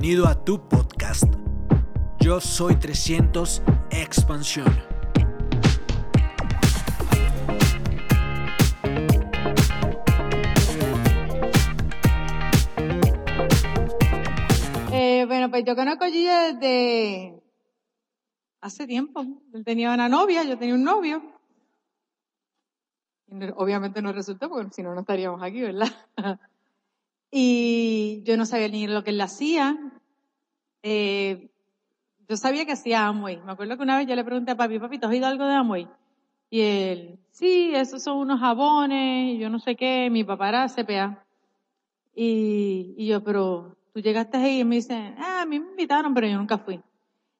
Bienvenido a tu podcast. Yo soy 300 Expansión. Eh, bueno, pues yo conozco a Gigi desde hace tiempo. Él tenía una novia, yo tenía un novio. Obviamente no resultó, porque si no, no estaríamos aquí, ¿verdad? y yo no sabía ni lo que él hacía. Eh, yo sabía que hacía Amway. Me acuerdo que una vez yo le pregunté a papi, papi, ¿te has oído algo de Amway? Y él, sí, esos son unos jabones, y yo no sé qué, mi papá era CPA. Y, y yo, pero tú llegaste ahí y me dice, ah, a mí me invitaron, pero yo nunca fui.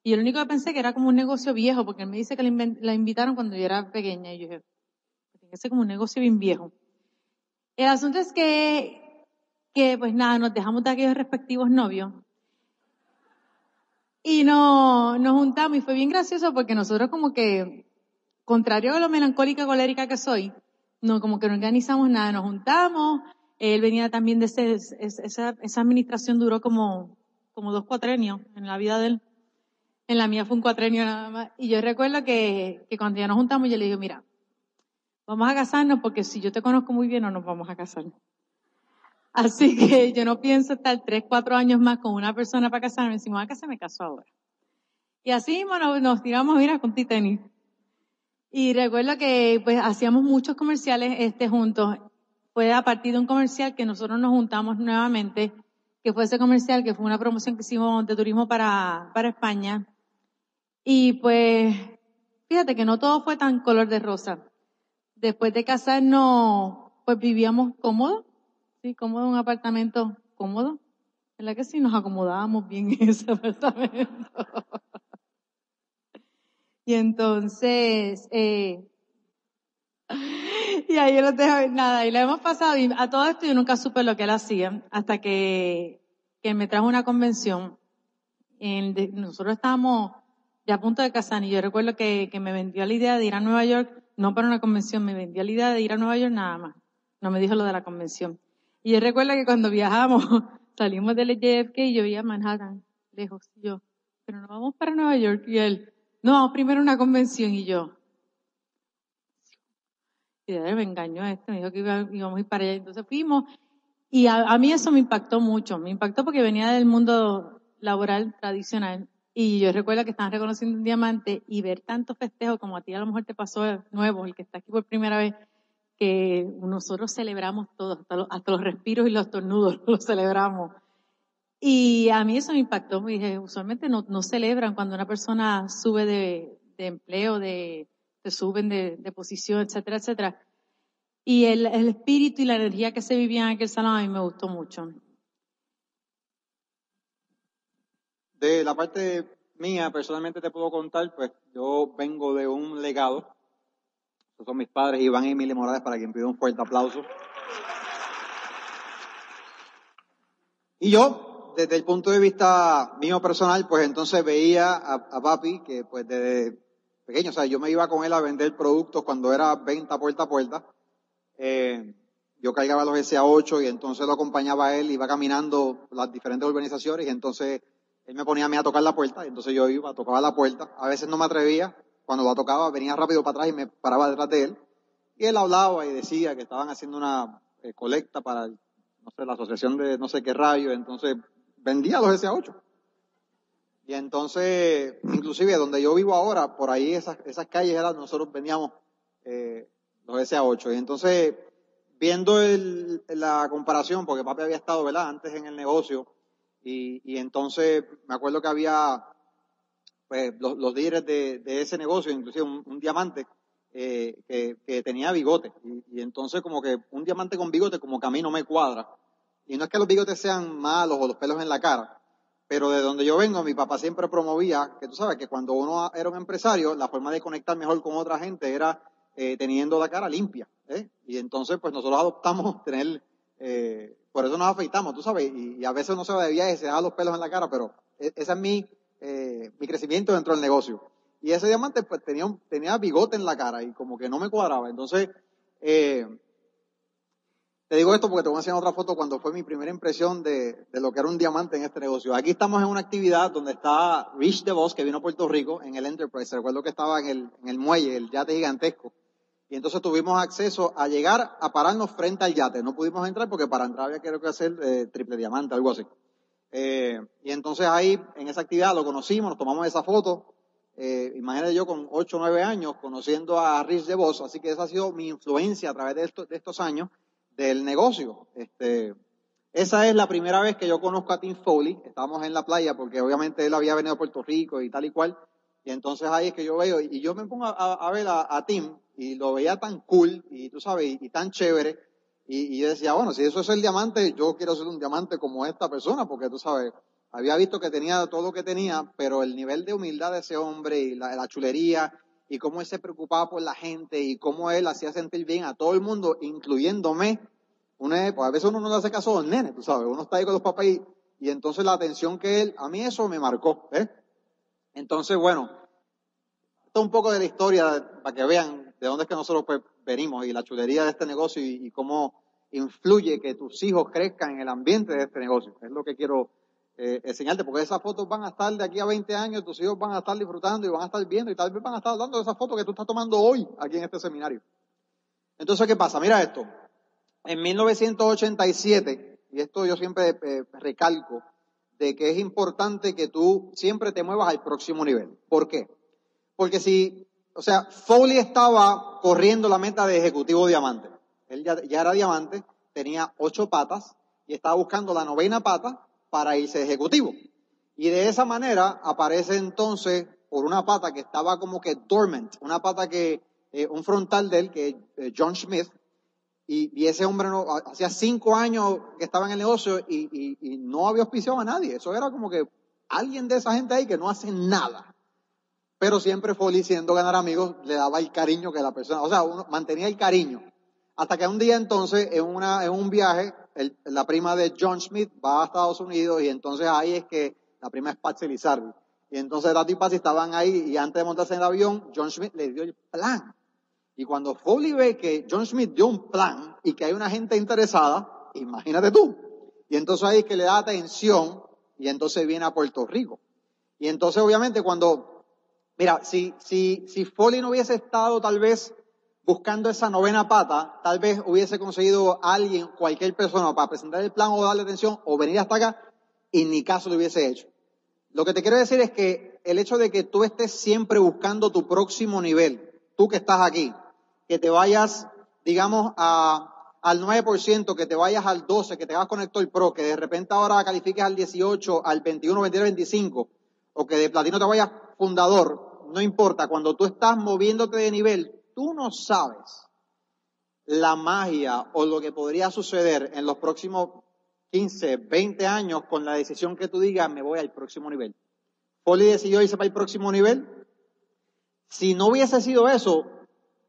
Y yo lo único que pensé que era como un negocio viejo, porque él me dice que la, invitaron cuando yo era pequeña. Y yo dije, tiene que ser como un negocio bien viejo. El asunto es que, que pues nada, nos dejamos de aquellos respectivos novios. Y no, nos juntamos y fue bien gracioso porque nosotros como que, contrario a lo melancólica colérica que soy, no, como que no organizamos nada, nos juntamos, él venía también de ese, es- esa, esa administración duró como, como dos cuatrenios en la vida de él. En la mía fue un cuatrenio nada más. Y yo recuerdo que, que cuando ya nos juntamos yo le digo, mira, vamos a casarnos porque si yo te conozco muy bien no nos vamos a casar. Así que yo no pienso estar tres, cuatro años más con una persona para casarme. Si me voy a casar, me caso ahora. Y así bueno, nos tiramos, mira, con tenis. Y recuerdo que pues hacíamos muchos comerciales este juntos. Fue a partir de un comercial que nosotros nos juntamos nuevamente, que fue ese comercial, que fue una promoción que hicimos de turismo para, para España. Y pues, fíjate que no todo fue tan color de rosa. Después de casarnos, pues vivíamos cómodos, sí, cómodo un apartamento cómodo. ¿Verdad que sí? Nos acomodábamos bien en ese apartamento. Y entonces, eh, y ahí lo dejo, nada, y lo hemos pasado, a todo esto yo nunca supe lo que él hacía, hasta que, que me trajo una convención. Nosotros estábamos ya a punto de casar, y yo recuerdo que, que me vendió la idea de ir a Nueva York, no para una convención, me vendió la idea de ir a Nueva York nada más. No me dijo lo de la convención. Y yo recuerdo que cuando viajamos, salimos del JFK y yo veía Manhattan, lejos, y yo, pero no vamos para Nueva York, y él, no, vamos primero a una convención, y yo, y de me engañó este, me dijo que íbamos a ir para allá. Entonces fuimos y a, mí eso me impactó mucho. Me impactó porque venía del mundo laboral tradicional y yo recuerdo que estaban reconociendo un diamante y ver tanto festejo como a ti a lo mejor te pasó nuevo, el que está aquí por primera vez, que nosotros celebramos todo, hasta los, respiros y los tornudos los celebramos. Y a mí eso me impactó. Me dije, usualmente no, no celebran cuando una persona sube de, de empleo, de, se suben de, de posición, etcétera, etcétera. Y el, el espíritu y la energía que se vivía en aquel salón a mí me gustó mucho. De la parte mía, personalmente te puedo contar, pues yo vengo de un legado. Esos son mis padres, Iván y Emilia Morales, para quien pido un fuerte aplauso. Y yo, desde el punto de vista mío personal, pues entonces veía a, a papi que pues desde pequeño, o sea, yo me iba con él a vender productos cuando era venta puerta a puerta. Eh, yo cargaba los SA8 y entonces lo acompañaba a él, iba caminando las diferentes organizaciones y entonces él me ponía a mí a tocar la puerta, y entonces yo iba, tocaba la puerta, a veces no me atrevía, cuando la tocaba venía rápido para atrás y me paraba detrás de él, y él hablaba y decía que estaban haciendo una eh, colecta para, no sé, la asociación de no sé qué rayo, entonces vendía los SA8. Y entonces, inclusive donde yo vivo ahora, por ahí esas, esas calles eran, nosotros vendíamos eh, los SA8. Y entonces, viendo el- la comparación, porque papi había estado, ¿verdad?, antes en el negocio, y entonces me acuerdo que había pues, los, los líderes de, de ese negocio, inclusive un, diamante eh, que, que tenía bigote. Y, y entonces como que un diamante con bigote como que a mí no me cuadra. Y no es que los bigotes sean malos o los pelos en la cara, pero de donde yo vengo, mi papá siempre promovía que tú sabes que cuando uno era un empresario, la forma de conectar mejor con otra gente era eh, teniendo la cara limpia. ¿eh? Y entonces, pues nosotros adoptamos tener, eh, por eso nos afeitamos, tú sabes, y, a veces uno se va de viaje se deja los pelos en la cara, pero e- ese es mi, eh, mi crecimiento dentro del negocio. Y ese diamante, pues tenía, tenía bigote en la cara y como que no me cuadraba. Entonces, eh, Te digo esto porque te voy a enseñar otra foto cuando fue mi primera impresión de, de lo que era un diamante en este negocio. Aquí estamos en una actividad donde está Rich DeVos, que vino a Puerto Rico en el Enterprise. Recuerdo que estaba en el, en el muelle, el yate gigantesco. Y entonces tuvimos acceso a llegar a pararnos frente al yate. No pudimos entrar porque para entrar había que hacer eh, triple diamante, algo así. Eh, y entonces ahí, en esa actividad, lo conocimos, nos tomamos esa foto. Eh, imagínate yo con 8 o 9 años conociendo a Rich DeVos, así que esa ha sido mi influencia a través de, estos años del negocio. Este, esa es la primera vez que yo conozco a Tim Foley. Estábamos en la playa porque obviamente él había venido a Puerto Rico y tal y cual. Y entonces ahí es que yo veo, y yo me pongo a, ver a, Tim y lo veía tan cool y tú sabes, y, tan chévere. Y, y, decía, bueno, si eso es el diamante, yo quiero ser un diamante como esta persona, porque tú sabes, había visto que tenía todo lo que tenía, pero el nivel de humildad de ese hombre y la, la chulería y cómo él se preocupaba por la gente y cómo él hacía sentir bien a todo el mundo, incluyéndome. Una, pues a veces uno no le hace caso a los nenes, tú sabes, uno está ahí con los papás y, entonces la atención que él, a mí eso me marcó, ¿eh? Entonces, bueno, esto es un poco de la historia para que vean de dónde es que nosotros pues, venimos y la chulería de este negocio y, cómo influye que tus hijos crezcan en el ambiente de este negocio. Es lo que quiero eh, enseñarte, porque esas fotos van a estar de aquí a 20 años, tus hijos van a estar disfrutando y van a estar viendo y tal vez van a estar hablando de esas fotos que tú estás tomando hoy aquí en este seminario. Entonces, ¿qué pasa? Mira esto. En 1987, y esto yo siempre eh, recalco, de que es importante que tú siempre te muevas al próximo nivel. ¿Por qué? Porque si, o sea, Foley estaba corriendo la meta de ejecutivo diamante. Él ya, era diamante, tenía ocho patas y estaba buscando la novena pata para irse ejecutivo. Y de esa manera aparece entonces por una pata que estaba como que dormant, una pata que, eh, un frontal de él, que eh, John Smith, y, ese hombre no, hacía cinco años que estaba en el negocio y, y, no había auspiciado a nadie. Eso era como que alguien de esa gente ahí que no hace nada. Pero siempre fue diciendo ganar amigos, le daba el cariño que la persona, o sea, uno mantenía el cariño. Hasta que un día entonces, en, una, en un viaje, la prima de John Smith va a Estados Unidos y entonces ahí es que la prima es Patsy Lizardi. Y entonces Tati y Patsy estaban ahí y antes de montarse en el avión, John Smith le dio el plan. Y cuando Foley ve que John Smith dio un plan y que hay una gente interesada, imagínate tú. Y entonces ahí es que le da atención y entonces viene a Puerto Rico. Y entonces obviamente cuando, mira, si, si, si Foley no hubiese estado tal vez buscando esa novena pata, tal vez hubiese conseguido alguien, cualquier persona, para presentar el plan o darle atención o venir hasta acá, y ni caso lo hubiese hecho. Lo que te quiero decir es que el hecho de que tú estés siempre buscando tu próximo nivel, tú que estás aquí, que te vayas, digamos, a, al 9%, que te vayas al 12%, que te hagas conector pro, que de repente ahora califiques al 18, al 21, 22, 25, o que de platino te vayas fundador, no importa, cuando tú estás moviéndote de nivel, tú no sabes la magia o lo que podría suceder en los próximos 15, 20 años con la decisión que tú digas, me voy al próximo nivel. Foley decidió irse para el próximo nivel. Si no hubiese sido eso,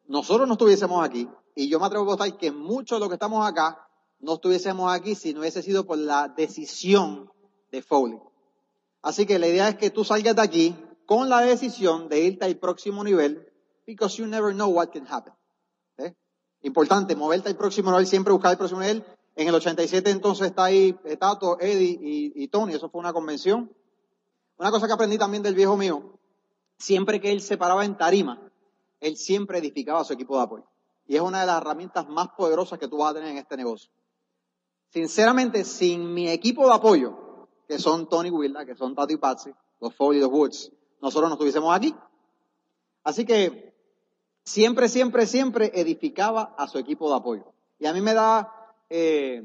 nosotros no estuviésemos aquí. Y yo me atrevo a votar que muchos de los que estamos acá no estuviésemos aquí si no hubiese sido por la decisión de Foley. Así que la idea es que tú salgas de aquí con la decisión de irte al próximo nivel because you never know what can happen. ¿Eh? Importante, moverte al próximo nivel, siempre buscar el próximo nivel. En el 87 entonces está ahí Tato, Eddie y, Tony, eso fue una convención. Una cosa que aprendí también del viejo mío, siempre que él se paraba en tarima, él siempre edificaba su equipo de apoyo. Y es una de las herramientas más poderosas que tú vas a tener en este negocio. Sinceramente, sin mi equipo de apoyo, que son Tony Wilda, que son Tato y Patsy, los Foley, los Woods, nosotros no estuviésemos aquí. Así que siempre, siempre, siempre edificaba a su equipo de apoyo. Y a mí me da, eh,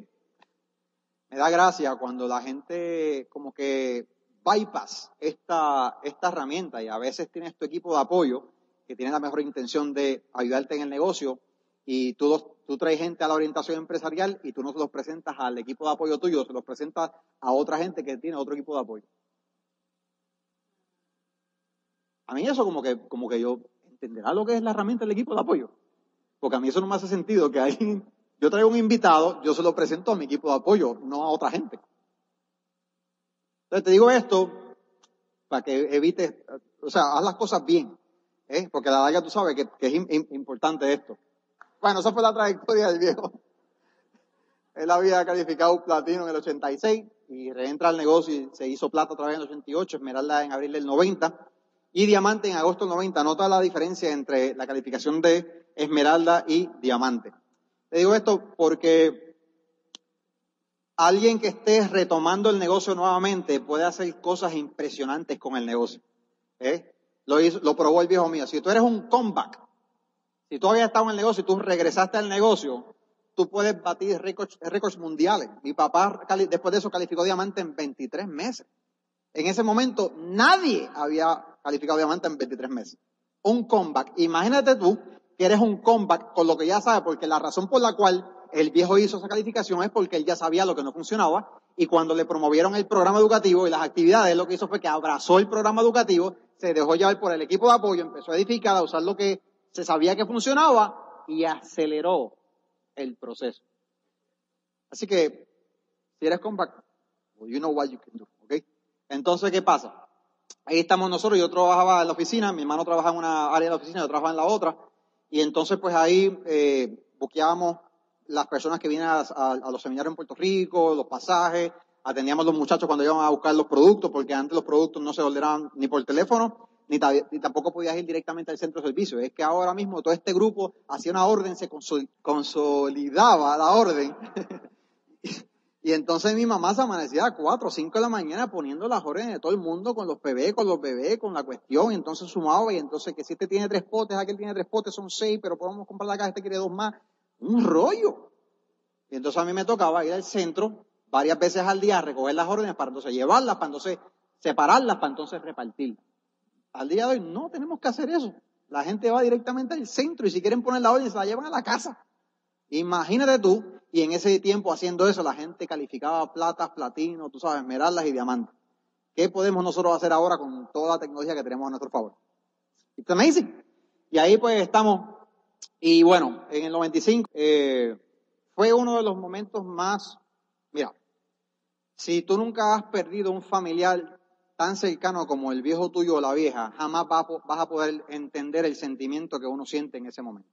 me da gracia cuando la gente como que bypass esta, esta herramienta y a veces tienes tu equipo de apoyo que tiene la mejor intención de ayudarte en el negocio y tú, tú traes gente a la orientación empresarial y tú no se los presentas al equipo de apoyo tuyo, se los presentas a otra gente que tiene otro equipo de apoyo. A mí eso como que, como que yo entenderá lo que es la herramienta del equipo de apoyo. Porque a mí eso no me hace sentido que alguien, yo traigo un invitado, yo se lo presento a mi equipo de apoyo, no a otra gente. Entonces te digo esto para que evites, o sea, haz las cosas bien, ¿eh? porque la larga tú sabes que, es importante esto. Bueno, esa fue la trayectoria del viejo. él había calificado platino en el 86 y reentra al negocio y se hizo plata otra vez en el 88, esmeralda en abril del 90 y diamante en agosto del 90. Nota la diferencia entre la calificación de esmeralda y diamante. Le digo esto porque alguien que esté retomando el negocio nuevamente puede hacer cosas impresionantes con el negocio. ¿eh? Lo, lo probó el viejo mío. Si tú eres un comeback, si tú habías estado en el negocio y tú regresaste al negocio, tú puedes batir récords, mundiales. Mi papá después de eso calificó diamante en 23 meses. En ese momento nadie había calificado diamante en 23 meses. Un comeback. Imagínate tú que eres un comeback con lo que ya sabes, porque la razón por la cual el viejo hizo esa calificación es porque él ya sabía lo que no funcionaba y cuando le promovieron el programa educativo y las actividades, lo que hizo fue que abrazó el programa educativo, se dejó llevar por el equipo de apoyo, empezó a edificar, a usar lo que se sabía que funcionaba y aceleró el proceso. Así que, si eres comeback, you know what you can do, ¿ok? Entonces, ¿qué pasa? Ahí estamos nosotros, yo trabajaba en la oficina, mi hermano trabajaba en una área de la oficina, yo trabajaba en la otra, y entonces pues ahí eh, buqueábamos las personas que vienen a, los seminarios en Puerto Rico, los pasajes, atendíamos a los muchachos cuando iban a buscar los productos, porque antes los productos no se ordenaban ni por teléfono, ni, tampoco podías ir directamente al centro de servicio. Es que ahora mismo todo este grupo hacía una orden, se consolidaba la orden. y entonces mi mamá se amanecía a 4 o 5 de la mañana poniendo las órdenes de todo el mundo con los bebés, con los bebés, con la cuestión. Y entonces sumaba y entonces que si este tiene tres potes, aquel tiene tres potes, son seis, pero podemos comprar la caja, este quiere dos más. Un rollo. Y entonces a mí me tocaba ir al centro varias veces al día a recoger las órdenes para entonces llevarlas, para entonces separarlas, para entonces repartirlas. Al día de hoy no tenemos que hacer eso. La gente va directamente al centro y si quieren poner la orden se la llevan a la casa. Imagínate tú, y en ese tiempo haciendo eso la gente calificaba platas, platino, tú sabes, esmeraldas y diamantes. ¿Qué podemos nosotros hacer ahora con toda la tecnología que tenemos a nuestro favor? It's amazing. Y ahí pues estamos. Y bueno, en el 95 eh, fue uno de los momentos más, mira, si tú nunca has perdido un familiar tan cercano como el viejo tuyo o la vieja, jamás vas a poder entender el sentimiento que uno siente en ese momento.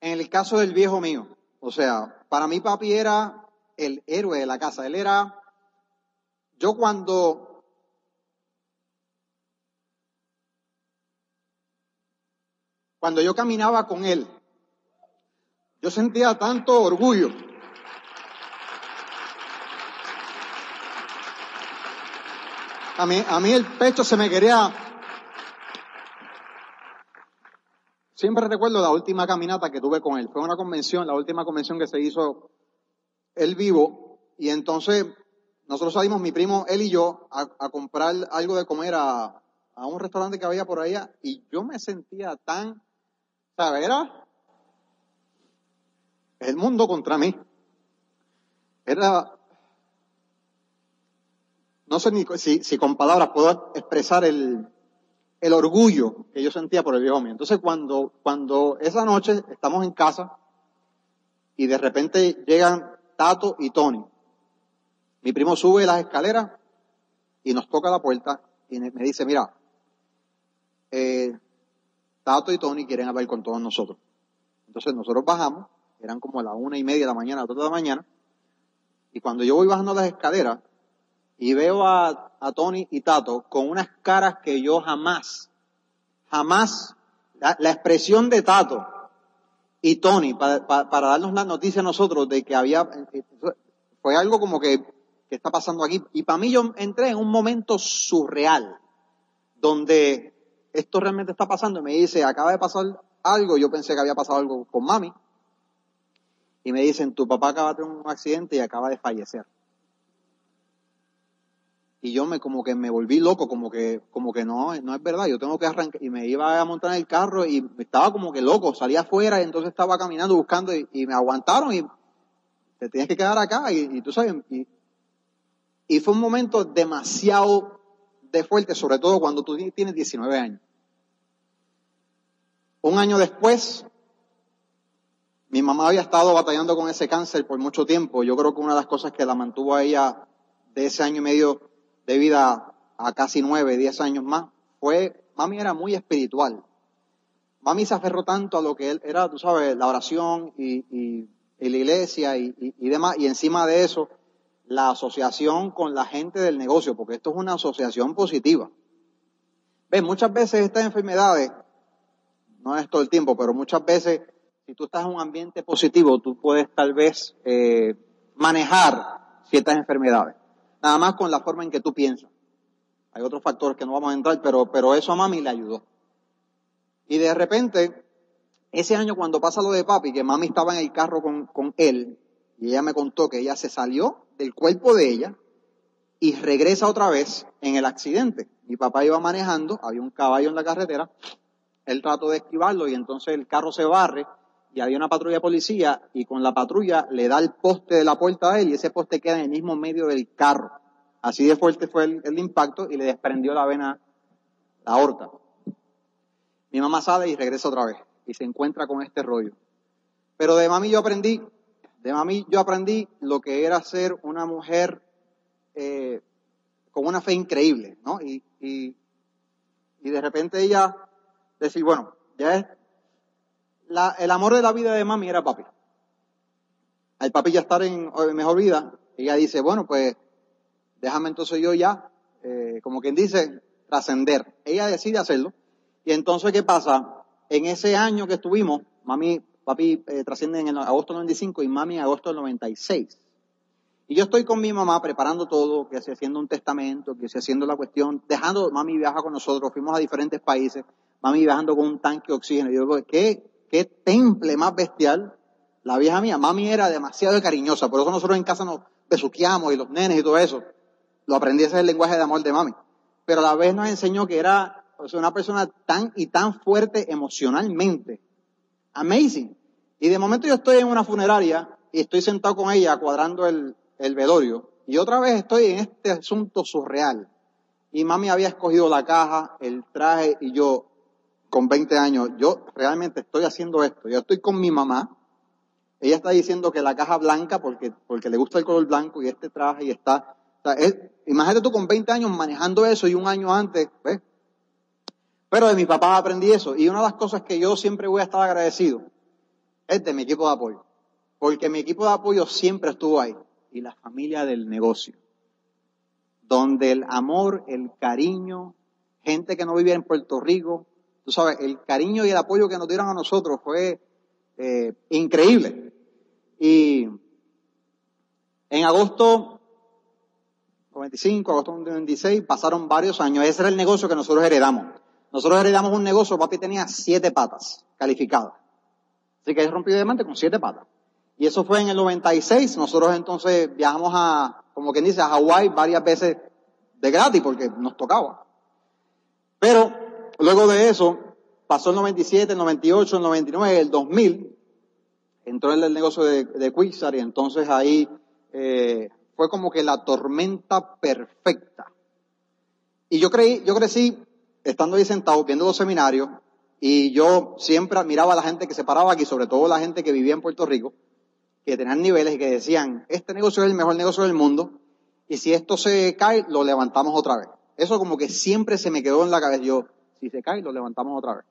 En el caso del viejo mío, o sea, para mí papi era el héroe de la casa. Él era, yo cuando, cuando yo caminaba con él, yo sentía tanto orgullo A mí, a mí el pecho se me quería... Siempre recuerdo la última caminata que tuve con él. Fue una convención, la última convención que se hizo él vivo. Y entonces nosotros salimos, mi primo, él y yo, a, comprar algo de comer a, un restaurante que había por allá. Y yo me sentía tan, ¿sabes? Era el mundo contra mí. Era no sé ni si, con palabras puedo expresar el, orgullo que yo sentía por el viejo mío. Entonces cuando, cuando esa noche estamos en casa y de repente llegan Tato y Tony, mi primo sube las escaleras y nos toca la puerta y me dice, mira, eh, Tato y Tony quieren hablar con todos nosotros. Entonces nosotros bajamos, eran como a la una y media de la mañana, a de la mañana, y cuando yo voy bajando las escaleras, y veo a, Tony y Tato con unas caras que yo jamás, jamás, la, expresión de Tato y Tony para, darnos la noticia a nosotros de que había, fue algo como que, que está pasando aquí. Y para mí yo entré en un momento surreal, donde esto realmente está pasando y me dice, acaba de pasar algo, yo pensé que había pasado algo con mami, y me dicen, tu papá acaba de tener un accidente y acaba de fallecer y yo me como que me volví loco, como que, como que no, no es verdad, yo tengo que arrancar, y me iba a montar en el carro y estaba como que loco, salía afuera y entonces estaba caminando buscando y, me aguantaron y te tienes que quedar acá y, tú sabes, y, y, fue un momento demasiado de fuerte, sobre todo cuando tú tienes 19 años. Un año después, mi mamá había estado batallando con ese cáncer por mucho tiempo. Yo creo que una de las cosas que la mantuvo a ella de ese año y medio de vida a casi nueve, diez años más, fue, mami era muy espiritual. Mami se aferró tanto a lo que él era, tú sabes, la oración y, la iglesia y, demás, y encima de eso, la asociación con la gente del negocio, porque esto es una asociación positiva. Ven, muchas veces estas enfermedades, no es todo el tiempo, pero muchas veces, si tú estás en un ambiente positivo, tú puedes tal vez eh, manejar ciertas enfermedades, nada más con la forma en que tú piensas. Hay otros factores que no vamos a entrar, pero, pero eso a mami le ayudó. Y de repente, ese año cuando pasa lo de papi, que mami estaba en el carro con, con él, y ella me contó que ella se salió del cuerpo de ella y regresa otra vez en el accidente. Mi papá iba manejando, había un caballo en la carretera, él trató de esquivarlo y entonces el carro se barre y había una patrulla policía y con la patrulla le da el poste de la puerta a él y ese poste queda en el mismo medio del carro. Así de fuerte fue el, el impacto y le desprendió la vena, la aorta. Mi mamá sale y regresa otra vez y se encuentra con este rollo. Pero de mami yo aprendí, de mami yo aprendí lo que era ser una mujer eh, con una fe increíble, ¿no? Y, y, y de repente ella decir, bueno, ya es, el amor de la vida de mami era papi. Al papi ya estar en, en mejor vida, ella dice, bueno, pues déjame entonces yo ya, eh, como quien dice, trascender. Ella decide hacerlo. Y entonces, ¿qué pasa? En ese año que estuvimos, mami, papi eh, trasciende en el agosto del 95 y mami en agosto del 96. Y yo estoy con mi mamá preparando todo, que se haciendo un testamento, que se haciendo la cuestión, dejando, mami viaja con nosotros, fuimos a diferentes países, mami viajando con un tanque de oxígeno. Y yo digo, ¿qué, qué temple más bestial la vieja mía. Mami era demasiado cariñosa, por eso nosotros en casa nos besuqueamos y los nenes y todo eso. Lo aprendí ese es el lenguaje de amor de mami. Pero a la vez nos enseñó que era una persona tan y tan fuerte emocionalmente. Amazing. Y de momento yo estoy en una funeraria y estoy sentado con ella cuadrando el, el velorio. Y otra vez estoy en este asunto surreal. Y mami había escogido la caja, el traje y yo, con 20 años, yo realmente estoy haciendo esto. Yo estoy con mi mamá. Ella está diciendo que la caja blanca porque, porque le gusta el color blanco y este traje y está. Imagínate tú con 20 años manejando eso y un año antes, ¿ves? Pero de mi papá aprendí eso. Y una de las cosas que yo siempre voy a estar agradecido es de mi equipo de apoyo. Porque mi equipo de apoyo siempre estuvo ahí. Y la familia del negocio. Donde el amor, el cariño, gente que no vivía en Puerto Rico, tú sabes, el cariño y el apoyo que nos dieron a nosotros fue eh, increíble. Y en agosto 95, agosto 96, pasaron varios años. Ese era el negocio que nosotros heredamos. Nosotros heredamos un negocio, papi tenía siete patas calificadas. Así que él rompió diamante con siete patas. Y eso fue en el 96. Nosotros entonces viajamos a, como quien dice, a Hawái varias veces de gratis porque nos tocaba. Pero luego de eso, pasó el 97, el 98, el 99, el 2000, entró en el negocio de, de Quixar y entonces ahí eh, fue como que la tormenta perfecta. Y yo creí, yo crecí estando ahí sentado viendo los seminarios y yo siempre admiraba a la gente que se paraba aquí, sobre todo la gente que vivía en Puerto Rico, que tenían niveles y que decían, este negocio es el mejor negocio del mundo y si esto se cae, lo levantamos otra vez. Eso como que siempre se me quedó en la cabeza. Yo, si se cae, lo levantamos otra vez.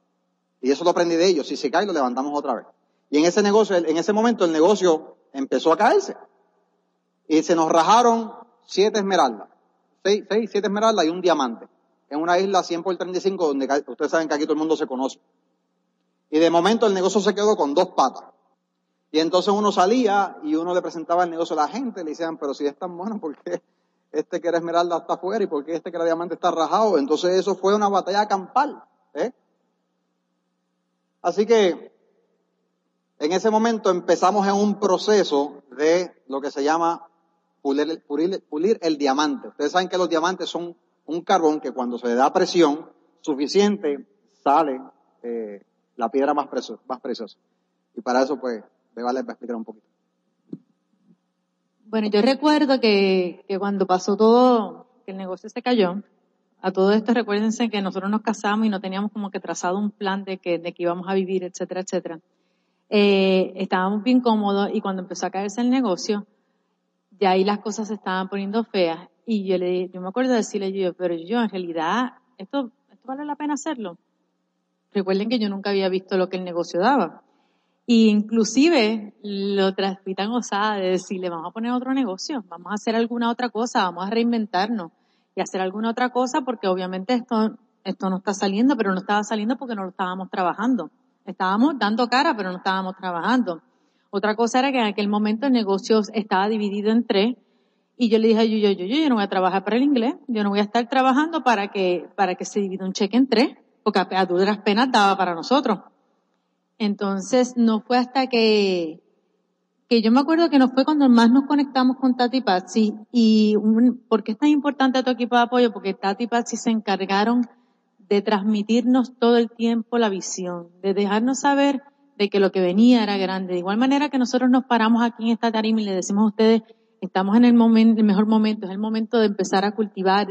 Y eso lo aprendí de ellos. Si se cae, lo levantamos otra vez. Y en ese negocio, en ese momento, el negocio empezó a caerse. Y se nos rajaron siete esmeraldas. Seis, seis, siete esmeraldas y un diamante. En una isla 100 por 35, donde ustedes saben que aquí todo el mundo se conoce. Y de momento el negocio se quedó con dos patas. Y entonces uno salía y uno le presentaba el negocio a la gente, le decían, pero si es tan bueno, ¿por qué este que era esmeralda está afuera y por qué este que era diamante está rajado? Entonces eso fue una batalla campal. ¿eh? Así que en ese momento empezamos en un proceso de lo que se llama pulir, el diamante. Ustedes saben que los diamantes son un carbón que cuando se le da presión suficiente sale eh, la piedra más, más preciosa. Y para eso pues me vale explicar un poquito. Bueno, yo recuerdo que, que cuando pasó todo, que el negocio se cayó, a todo esto recuérdense que nosotros nos casamos y no teníamos como que trazado un plan de que, de que íbamos a vivir, etcétera, etcétera. Eh, estábamos bien cómodos y cuando empezó a caerse el negocio, ya ahí las cosas se estaban poniendo feas. Y yo le yo me acuerdo de decirle yo, pero yo en realidad, esto, esto vale la pena hacerlo. Recuerden que yo nunca había visto lo que el negocio daba. Y inclusive lo transmitan osada de decirle, vamos a poner otro negocio, vamos a hacer alguna otra cosa, vamos a reinventarnos y hacer alguna otra cosa porque obviamente esto, esto no está saliendo, pero no estaba saliendo porque no lo estábamos trabajando. Estábamos dando cara, pero no estábamos trabajando. Otra cosa era que en aquel momento el negocio estaba dividido en tres y yo le dije a yo, yo, yo, yo no voy a trabajar para el inglés, yo no voy a estar trabajando para que, para que se divida un cheque en tres, porque a duras penas daba para nosotros. Entonces, no fue hasta que, que yo me acuerdo que no fue cuando más nos conectamos con Tati Patsy. Y un, ¿por qué es tan importante tu equipo de apoyo? Porque Tati Patsy se encargaron de transmitirnos todo el tiempo la visión, de dejarnos saber de que lo que venía era grande. De igual manera que nosotros nos paramos aquí en esta tarima y le decimos a ustedes, estamos en el momento, el mejor momento, es el momento de empezar a cultivar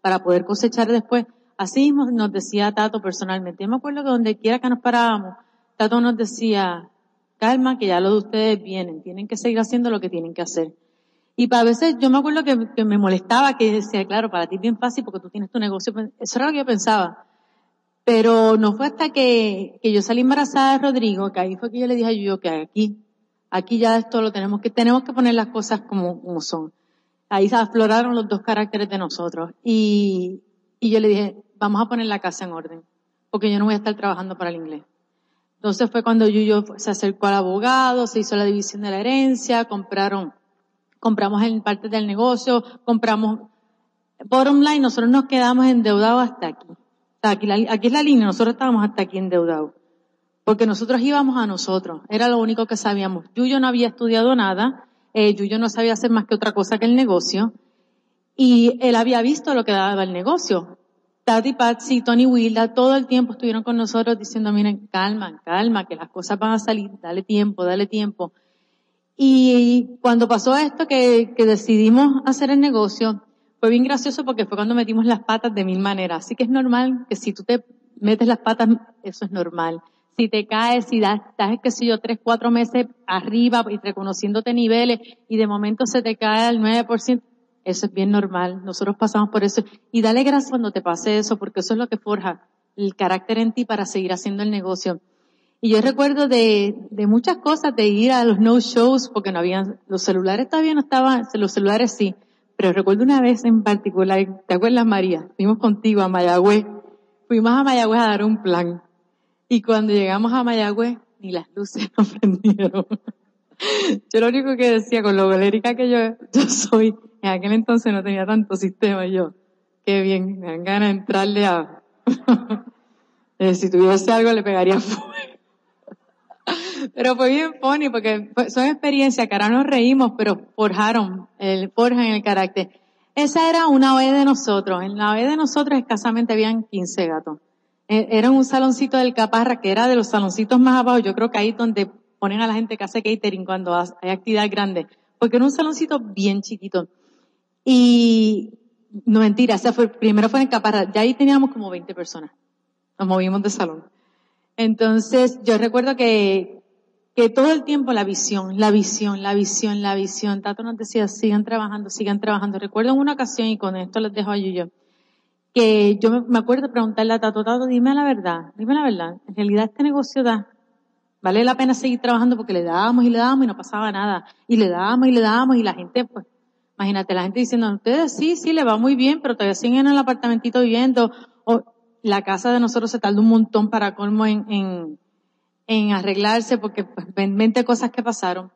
para poder cosechar después. Así mismo nos decía Tato personalmente. Yo me acuerdo que donde quiera que nos parábamos, Tato nos decía, calma, que ya lo de ustedes vienen, tienen que seguir haciendo lo que tienen que hacer. Y para veces yo me acuerdo que, me molestaba que decía, claro, para ti es bien fácil porque tú tienes tu negocio. Eso era lo que yo pensaba. Pero no fue hasta que, que yo salí embarazada de Rodrigo, que ahí fue que yo le dije a yo que aquí Aquí ya esto lo tenemos que, tenemos que poner las cosas como, son. Ahí se afloraron los dos caracteres de nosotros. Y yo le dije, vamos a poner la casa en orden, porque yo no voy a estar trabajando para el inglés. Entonces fue cuando Yuyo se acercó al abogado, se hizo la división de la herencia, compraron, compramos en parte del negocio, compramos, bottom line, nosotros nos quedamos endeudados hasta aquí. Aquí, aquí es la línea, nosotros estábamos hasta aquí endeudados porque nosotros íbamos a nosotros, era lo único que sabíamos. Yuyo no había estudiado nada, eh, Yuyo no sabía hacer más que otra cosa que el negocio, y él había visto lo que daba el negocio. Tati Patsy, Tony Wilda, todo el tiempo estuvieron con nosotros diciendo, miren, calma, calma, que las cosas van a salir, dale tiempo, dale tiempo. Y cuando pasó esto, que, decidimos hacer el negocio, fue bien gracioso porque fue cuando metimos las patas de mil maneras. Así que es normal que si tú te metes las patas, eso es normal si te caes, si das, estás, qué sé yo, tres, cuatro meses arriba y reconociéndote niveles y de momento se te cae al 9%, eso es bien normal. Nosotros pasamos por eso. Y dale gracias cuando te pase eso, porque eso es lo que forja el carácter en ti para seguir haciendo el negocio. Y yo recuerdo de, de muchas cosas, de ir a los no shows, porque no habían, los celulares todavía no estaban, los celulares sí. Pero recuerdo una vez en particular, ¿te acuerdas María? Fuimos contigo a Mayagüez. Fuimos a Mayagüez a dar un plan. Y cuando llegamos a Mayagüez, ni las luces no prendieron. Yo lo único que decía, con lo galérica que yo, soy, en aquel entonces no tenía tanto sistema, yo, qué bien, me dan ganas de entrarle a, eh, si tuviese algo le pegaría fuego. Pero fue bien funny porque son experiencias que ahora nos reímos, pero forjaron, el, forjan el carácter. Esa era una OE de nosotros. En la OE de nosotros escasamente habían 15 gatos. Eh, era un saloncito del Caparra que era de los saloncitos más abajo, yo creo que ahí donde ponen a la gente que hace catering cuando hay actividad grande, porque era un saloncito bien chiquito. Y, no mentira, ese fue, primero fue en Caparra, ya ahí teníamos como 20 personas. Nos movimos de salón. Entonces, yo recuerdo que, que todo el tiempo la visión, la visión, la visión, la visión. Tato nos decía, sigan trabajando, sigan trabajando. Recuerdo en una ocasión, y con esto les dejo a yo que yo me acuerdo preguntarle a Tato, Tato, dime la verdad, dime la verdad, en realidad este negocio da, vale la pena seguir trabajando porque le dábamos y le dábamos y no pasaba nada, y le dábamos y le dábamos y la gente, pues, imagínate, la gente diciendo, ustedes sí, sí, le va muy bien, pero todavía siguen en el apartamentito viviendo, o la casa de nosotros se tardó un montón para colmo en, en, en arreglarse porque pues, 20 cosas que pasaron.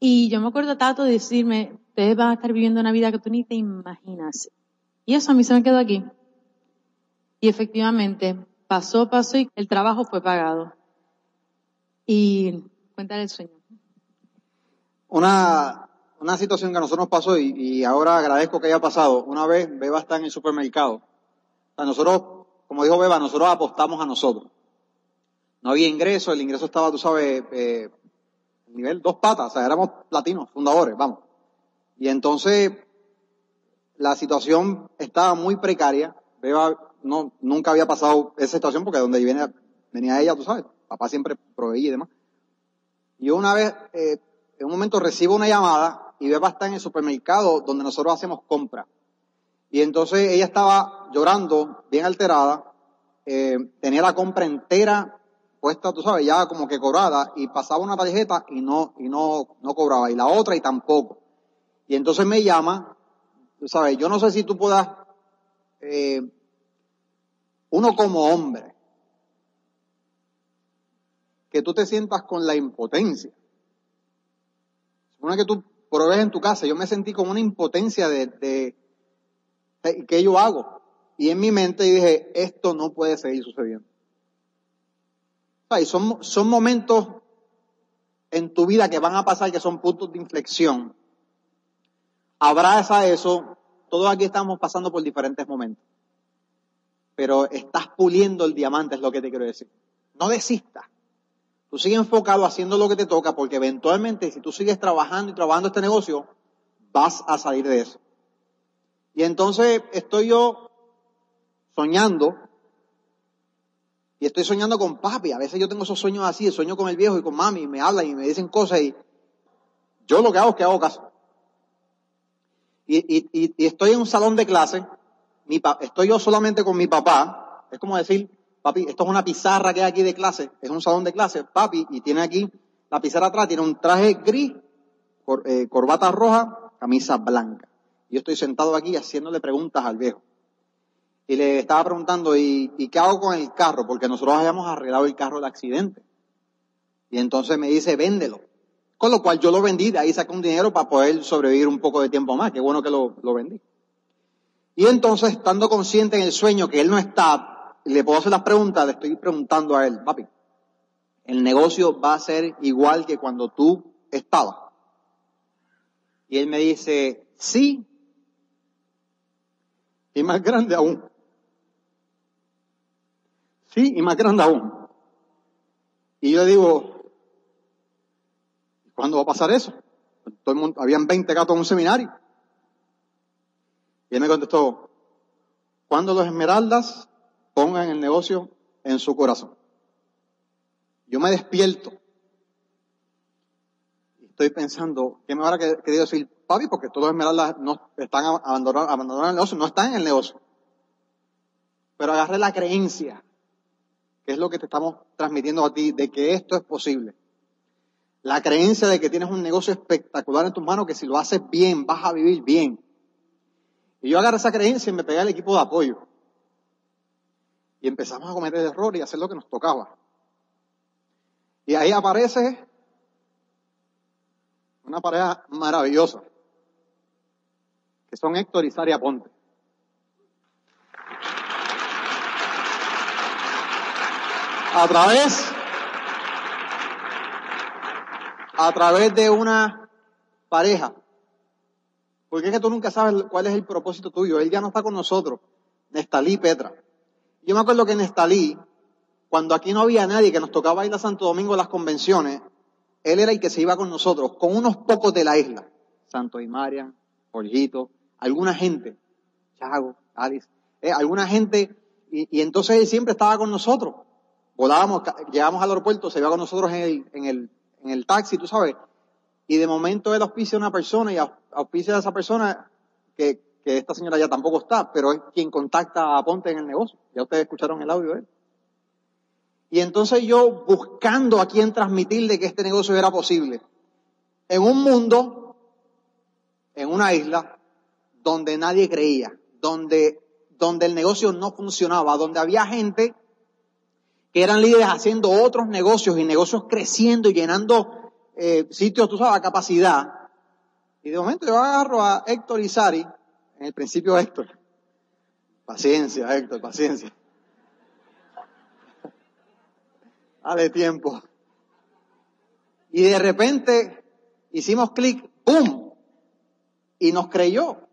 Y yo me acuerdo, Tato, de decirme, ustedes van a estar viviendo una vida que tú ni te imaginas. Y eso a mí se me quedó aquí. Y efectivamente, pasó, pasó y el trabajo fue pagado. Y cuéntale el sueño. Una, una situación que a nosotros nos pasó y, ahora agradezco que haya pasado. Una vez Beba está en el supermercado. O nosotros, como dijo Beba, nosotros apostamos a nosotros. No había ingreso, el ingreso estaba, tú sabes, eh, nivel dos patas, o sea, éramos platinos, fundadores, vamos. Y entonces la situación estaba muy precaria. Beba no, nunca había pasado esa situación porque donde viene, venía ella, tú sabes, papá siempre proveía y demás. Yo una vez, eh, en un momento recibo una llamada y Beba está en el supermercado donde nosotros hacemos compra. Y entonces ella estaba llorando, bien alterada, eh, tenía la compra entera puesta, tú sabes, ya como que cobrada, y pasaba una tarjeta y no, y no, no cobraba, y la otra y tampoco. Y entonces me llama, tú sabes, yo no sé si tú puedas, eh, uno como hombre, que tú te sientas con la impotencia. Supone que tú provees en tu casa, yo me sentí con una impotencia de, de, de ¿qué yo hago? Y en mi mente dije, esto no puede seguir sucediendo. son, son momentos en tu vida que van a pasar que son puntos de inflexión. Abraza eso. Todos aquí estamos pasando por diferentes momentos. Pero estás puliendo el diamante, es lo que te quiero decir. No desistas. Tú sigues enfocado haciendo lo que te toca porque eventualmente si tú sigues trabajando y trabajando este negocio, vas a salir de eso. Y entonces estoy yo soñando y estoy soñando con papi. A veces yo tengo esos sueños así, sueño con el viejo y con mami y me hablan y me dicen cosas y yo lo que hago es que hago caso. Y, estoy en un salón de clase, mi estoy yo solamente con mi papá, es como decir, papi, esto es una pizarra que hay aquí de clase, es un salón de clase, papi, y tiene aquí la pizarra atrás, tiene un traje gris, eh, corbata roja, camisa blanca. Yo estoy sentado aquí haciéndole preguntas al viejo. Y le estaba preguntando, ¿y, qué hago con el carro? Porque nosotros habíamos arreglado el carro del accidente. Y entonces me dice, véndelo. Con lo cual yo lo vendí, de ahí saqué un dinero para poder sobrevivir un poco de tiempo más. Qué bueno que lo, lo vendí. Y entonces, estando consciente en el sueño que él no está, le puedo hacer las preguntas, le estoy preguntando a él, papi, el negocio va a ser igual que cuando tú estabas. Y él me dice, sí, y más grande aún. Sí, y más grande aún. Y yo digo, ¿cuándo va a pasar eso? habían 20 gatos en un seminario. Y él me contestó, ¿cuándo los esmeraldas pongan el negocio en su corazón. Yo me despierto y estoy pensando, ¿qué me habrá querido decir papi? Porque todos esmeraldas no están abandonando, abandonando el negocio, no están en el negocio. Pero agarré la creencia, que es lo que te estamos transmitiendo a ti, de que esto es posible. La creencia de que tienes un negocio espectacular en tus manos, que si lo haces bien, vas a vivir bien. Y yo agarré esa creencia y me pegué al equipo de apoyo y empezamos a cometer errores y hacer lo que nos tocaba. Y ahí aparece una pareja maravillosa, que son Héctor y Saria Ponte. A través, a través de una pareja, porque es que tú nunca sabes cuál es el propósito tuyo. Él ya no está con nosotros, Nestalí Petra. Yo me acuerdo que en Estalí, cuando aquí no había nadie que nos tocaba ir a Santo Domingo a las convenciones, él era el que se iba con nosotros, con unos pocos de la isla. Santo y Marian, Jorgito, alguna gente, Chago, Alice, eh, alguna gente, y, entonces él siempre estaba con nosotros. Volábamos, llegamos al aeropuerto, se iba con nosotros en el, en el, en el taxi, tú sabes, y de momento él auspicia a una persona y auspicia a esa persona que, que esta señora ya tampoco está, pero es quien contacta a Ponte en el negocio. Ya ustedes escucharon el audio de él. Y entonces yo buscando a quien transmitirle que este negocio era posible. En un mundo, en una isla, donde nadie creía, donde, donde el negocio no funcionaba, donde había gente que eran líderes haciendo otros negocios y negocios creciendo y llenando eh, sitios, tú sabes, capacidad. Y de momento yo agarro a Héctor Izari, en el principio Héctor. Paciencia, Héctor, paciencia. Dale tiempo. Y de repente hicimos clic, ¡boom! Y nos creyó.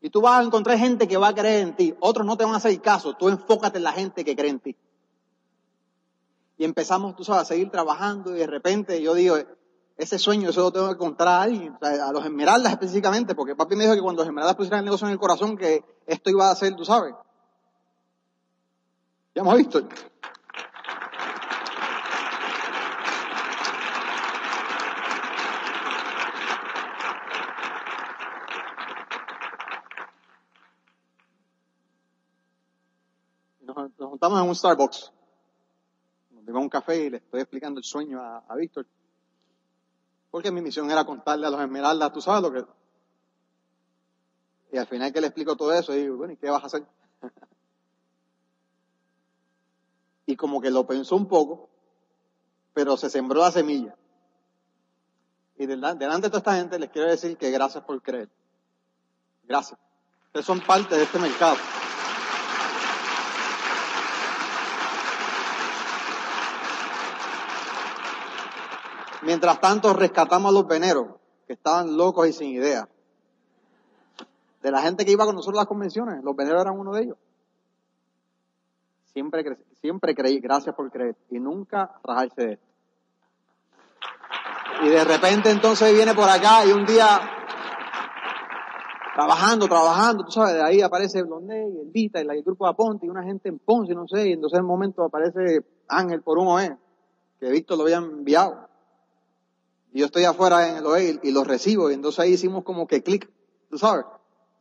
Y tú vas a encontrar gente que va a creer en ti. Otros no te van a hacer caso. Tú enfócate en la gente que cree en ti. Y empezamos, tú sabes, a seguir trabajando y de repente yo digo, ese sueño, eso lo tengo que contar a alguien, a los esmeraldas específicamente, porque papi me dijo que cuando los esmeraldas pusieran el negocio en el corazón, que esto iba a ser, tú sabes. Ya hemos visto. Nos, juntamos en un Starbucks. Nos vimos a un café y le estoy explicando el sueño a Víctor. Porque mi misión era contarle a los esmeraldas, tú sabes lo que... Y al final que le explico todo eso, y digo, bueno, ¿y qué vas a hacer? y como que lo pensó un poco, pero se sembró la semilla. Y delante de toda esta gente les quiero decir que gracias por creer. Gracias. Ustedes son parte de este mercado. Mientras tanto, rescatamos a los veneros, que estaban locos y sin idea. De la gente que iba con nosotros a las convenciones, los veneros eran uno de ellos. Siempre, siempre creí, gracias por creer, y nunca rajarse de esto. Y de repente entonces viene por acá y un día trabajando, trabajando, tú sabes, de ahí aparece Blondé y el Vita y el grupo de Aponte y una gente en Ponce, no sé, y entonces en un momento aparece Ángel por un OE, que Víctor lo había enviado. Y yo estoy afuera en el OE y, lo recibo, y entonces ahí hicimos como que clic, tú sabes,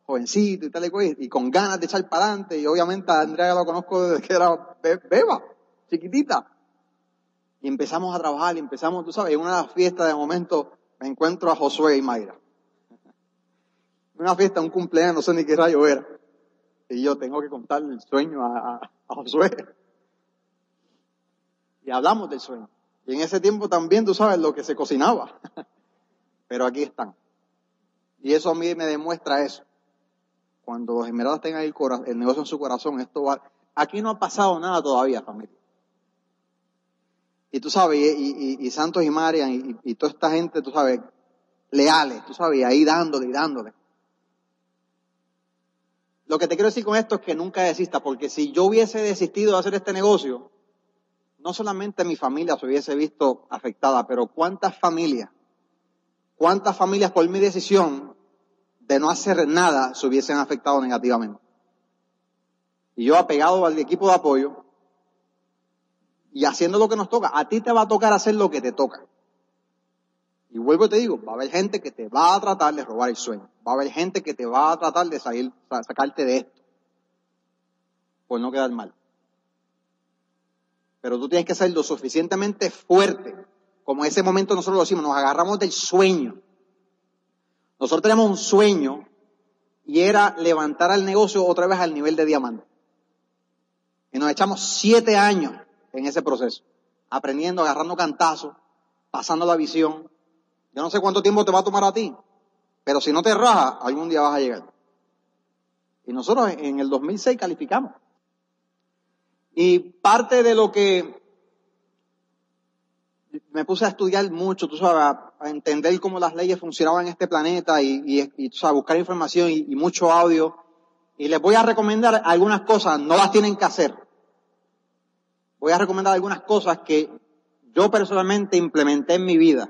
jovencito y tal y cual, y con ganas de echar para adelante, y obviamente a Andrea lo conozco desde que era beba, chiquitita. Y empezamos a trabajar, y empezamos, tú sabes, en una fiesta de momento me encuentro a Josué y Mayra. Una fiesta, un cumpleaños, no sé ni qué rayo era. Y yo tengo que contarle el sueño a, a Josué. Y hablamos del sueño. Y en ese tiempo también, tú sabes, lo que se cocinaba. Pero aquí están. Y eso a mí me demuestra eso. Cuando los esmeraldas tengan el, negocio en su corazón, esto va... Aquí no ha pasado nada todavía, familia. Y tú sabes, y, Santos y Marian y, toda esta gente, tú sabes, leales, tú sabes, ahí dándole y dándole. Lo que te quiero decir con esto es que nunca desista, porque si yo hubiese desistido de hacer este negocio, no solamente mi familia se hubiese visto afectada, pero cuántas familias, cuántas familias por mi decisión de no hacer nada se hubiesen afectado negativamente. Y yo apegado al equipo de apoyo, y haciendo lo que nos toca. A ti te va a tocar hacer lo que te toca. Y vuelvo y te digo, va a haber gente que te va a tratar de robar el sueño. Va a haber gente que te va a tratar de salir, sacarte de esto. Por no quedar mal. Pero tú tienes que ser lo suficientemente fuerte. Como en ese momento nosotros lo decimos, nos agarramos del sueño. Nosotros tenemos un sueño y era levantar al negocio otra vez al nivel de diamante. Y nos echamos siete años en ese proceso, aprendiendo, agarrando cantazos, pasando la visión. Yo no sé cuánto tiempo te va a tomar a ti, pero si no te rajas, algún día vas a llegar. Y nosotros en el 2006 calificamos. Y parte de lo que me puse a estudiar mucho, tú sabes, a, entender cómo las leyes funcionaban en este planeta y, y, tú sabes, buscar información y, y mucho audio. Y les voy a recomendar algunas cosas, no las tienen que hacer voy a recomendar algunas cosas que yo personalmente implementé en mi vida,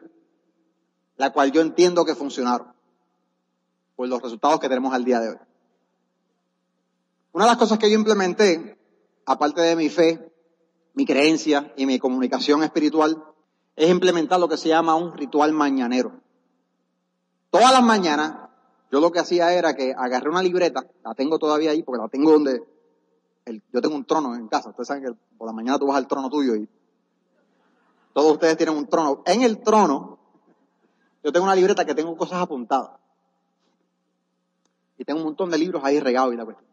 la cual yo entiendo que funcionaron por los resultados que tenemos al día de hoy. Una de las cosas que yo implementé, aparte de mi fe, mi creencia y mi comunicación espiritual, es implementar lo que se llama un ritual mañanero. Todas las mañanas, yo lo que hacía era que agarré una libreta, la tengo todavía ahí porque la tengo donde, yo tengo un trono en casa. Ustedes saben que por la mañana tú vas al trono tuyo y todos ustedes tienen un trono. En el trono, yo tengo una libreta que tengo cosas apuntadas. Y tengo un montón de libros ahí regados y la cuestión.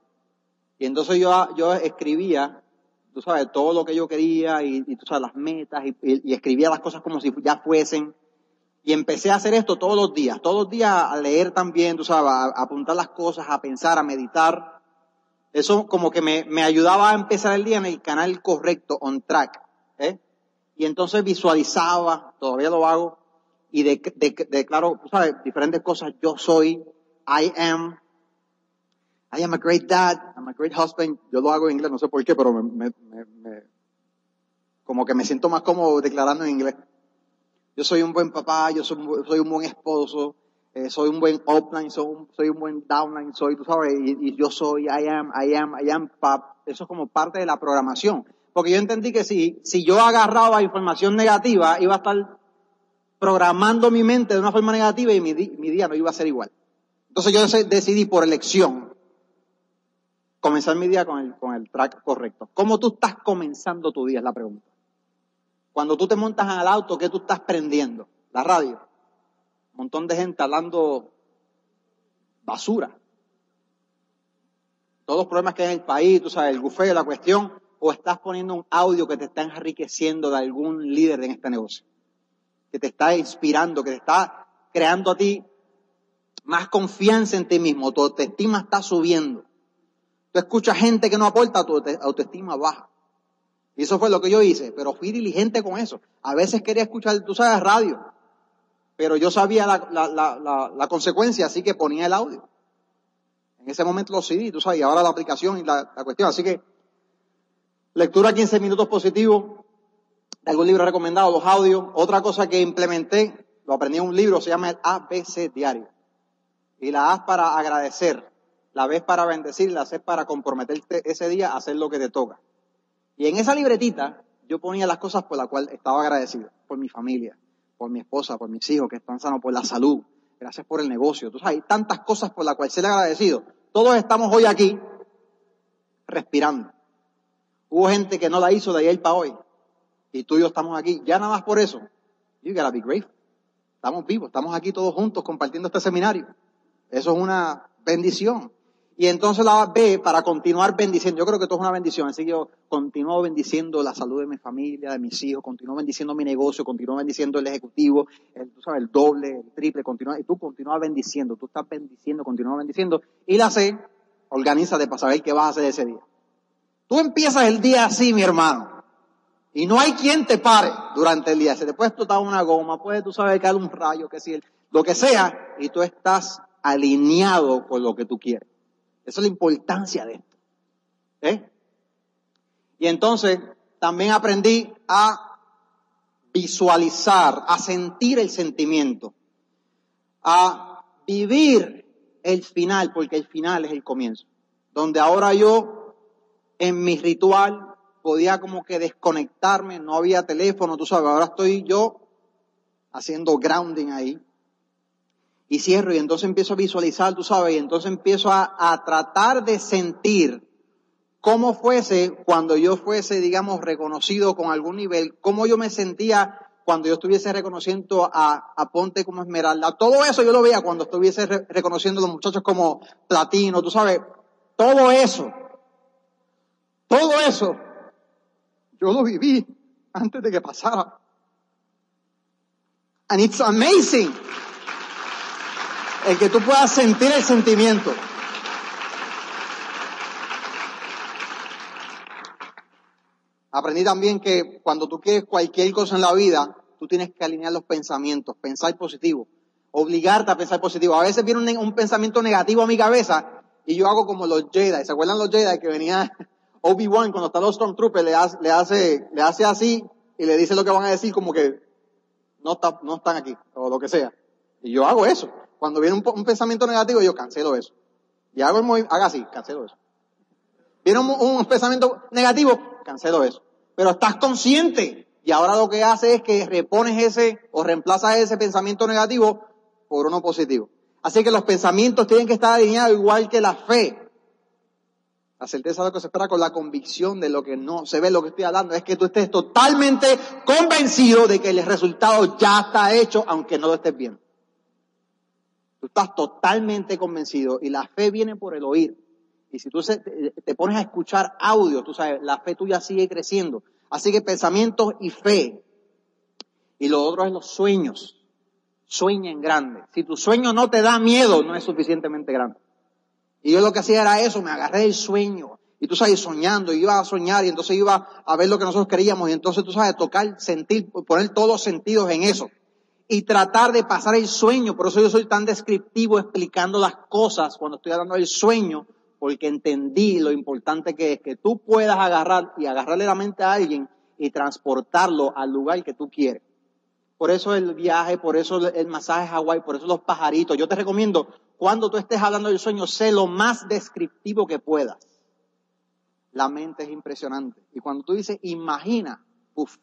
Y entonces yo, yo escribía, tú sabes, todo lo que yo quería y, tú sabes, las metas y, escribía las cosas como si ya fuesen. Y empecé a hacer esto todos los días, todos los días a leer también, tú sabes, a apuntar las cosas, a pensar, a meditar. Eso como que me, me, ayudaba a empezar el día en el canal correcto, on track. ¿eh? Y entonces visualizaba, todavía lo hago, y declaro, de, ¿sabes? Diferentes cosas. Yo soy, I am, I am a great dad, I'm a great husband. Yo lo hago en inglés, no sé por qué, pero me, me, me, como que me siento más cómodo declarando en inglés. Yo soy un buen papá, yo soy, un buen esposo, eh, soy un buen upline, soy un, soy un buen downline, soy, tú sabes, y, yo soy, I am, I am, I am, pap. Eso es como parte de la programación. Porque yo entendí que si, si yo agarraba información negativa, iba a estar programando mi mente de una forma negativa y mi, mi día no iba a ser igual. Entonces yo decidí por elección comenzar mi día con el, con el track correcto. ¿Cómo tú estás comenzando tu día? Es la pregunta. Cuando tú te montas al auto, ¿qué tú estás prendiendo? La radio. Un montón de gente hablando basura. Todos los problemas que hay en el país, tú sabes, el bufeo, la cuestión, o estás poniendo un audio que te está enriqueciendo de algún líder en este negocio, que te está inspirando, que te está creando a ti más confianza en ti mismo, tu autoestima está subiendo. Tú escuchas gente que no aporta, tu autoestima baja. Y eso fue lo que yo hice, pero fui diligente con eso. A veces quería escuchar, tú sabes, radio, pero yo sabía la, consecuencia, así que ponía el audio. En ese momento lo CD, tú sabes, y ahora la aplicación y la, cuestión. Así que, lectura 15 minutos positivos, de algún libro recomendado, los audios. Otra cosa que implementé, lo aprendí en un libro, se llama el ABC Diario. Y la A para agradecer, la B para bendecir, la C para comprometerte ese día a hacer lo que te toca. Y en esa libretita yo ponía las cosas por las cuales estaba agradecido, por mi familia, por mi esposa, por mis hijos que están sanos, por la salud, gracias por el negocio. Tú hay tantas cosas por las cuales ser agradecido. Todos estamos hoy aquí respirando. Hubo gente que no la hizo de ayer para hoy. Y tú y yo estamos aquí. Ya nada más por eso. You gotta be grateful. Estamos vivos, estamos aquí todos juntos compartiendo este seminario. Eso es una bendición. Y entonces la B, para continuar bendiciendo, yo creo que esto es una bendición, así que yo continúo bendiciendo la salud de mi familia, de mis hijos, continúo bendiciendo mi negocio, continúo bendiciendo el ejecutivo, el, tú sabes, el doble, el triple, continúa, y tú continúas bendiciendo, tú estás bendiciendo, continúas bendiciendo. Y la C, organízate para saber qué vas a hacer ese día. Tú empiezas el día así, mi hermano, y no hay quien te pare durante el día. Se te puede explotar una goma, puede, tú sabes, caer un rayo, que si, lo que sea, y tú estás alineado con lo que tú quieres. Esa es la importancia de esto. ¿eh? Y entonces también aprendí a visualizar, a sentir el sentimiento, a vivir el final, porque el final es el comienzo. Donde ahora yo, en mi ritual, podía como que desconectarme, no había teléfono, tú sabes, ahora estoy yo haciendo grounding ahí, y cierro y entonces empiezo a visualizar, tú sabes, y entonces empiezo a, tratar de sentir cómo fuese cuando yo fuese, digamos, reconocido con algún nivel, cómo yo me sentía cuando yo estuviese reconociendo a, a Ponte como Esmeralda. Todo eso yo lo veía cuando estuviese reconociendo a los muchachos como Platino, tú sabes, todo eso, todo eso, yo lo viví antes de que pasara. And it's amazing el que tú puedas sentir el sentimiento. Aprendí también que cuando tú quieres cualquier cosa en la vida, tú tienes que alinear los pensamientos, pensar positivo, obligarte a pensar positivo. A veces viene un, pensamiento negativo a mi cabeza y yo hago como los Jedi. ¿Se acuerdan los Jedi que venía Obi-Wan cuando está los Stormtroopers le hace, le hace, así y le dice lo que van a decir como que no, no están aquí o lo que sea. Y yo hago eso. Cuando viene un, pensamiento negativo, yo cancelo eso. Y hago el movimiento, haga así, cancelo eso. Viene un, pensamiento negativo, cancelo eso. Pero estás consciente. Y ahora lo que hace es que repones ese o reemplazas ese pensamiento negativo por uno positivo. Así que los pensamientos tienen que estar alineados igual que la fe. La certeza de lo que se espera con la convicción de lo que no se ve, lo que estoy hablando, es que tú estés totalmente convencido de que el resultado ya está hecho, aunque no lo estés viendo. Tú estás totalmente convencido y la fe viene por el oír. Y si tú te pones a escuchar audio, tú sabes, la fe tuya sigue creciendo. Así que pensamientos y fe. Y lo otro es los sueños. Sueña en grande. Si tu sueño no te da miedo, no es suficientemente grande. Y yo lo que hacía era eso, me agarré el sueño. Y tú sabes, soñando, y iba a soñar, y entonces iba a ver lo que nosotros queríamos, y entonces tú sabes, tocar, sentir, poner todos los sentidos en eso y tratar de pasar el sueño. Por eso yo soy tan descriptivo explicando las cosas cuando estoy hablando del sueño, porque entendí lo importante que es que tú puedas agarrar y agarrarle la mente a alguien y transportarlo al lugar que tú quieres. Por eso el viaje, por eso el masaje Hawái, por eso los pajaritos. Yo te recomiendo, cuando tú estés hablando del sueño, sé lo más descriptivo que puedas. La mente es impresionante. Y cuando tú dices, imagina, uff.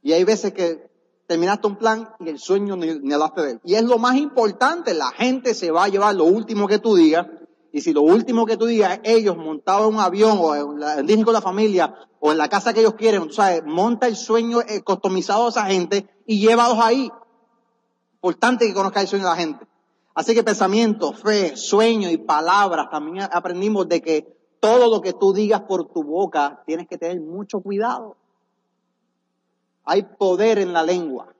Y hay veces que terminaste un plan y el sueño ni, hablaste de él. Y es lo más importante, la gente se va a llevar lo último que tú digas Y si lo último que tú digas, ellos montados en un avión o en la, en con la familia o en la casa que ellos quieren, tú sabes, monta el sueño eh, customizado a esa gente y llévalos ahí. Importante que conozca el sueño de la gente. Así que pensamiento, fe, sueño y palabras, también aprendimos de que todo lo que tú digas por tu boca tienes que tener mucho cuidado. Hay poder en la lengua.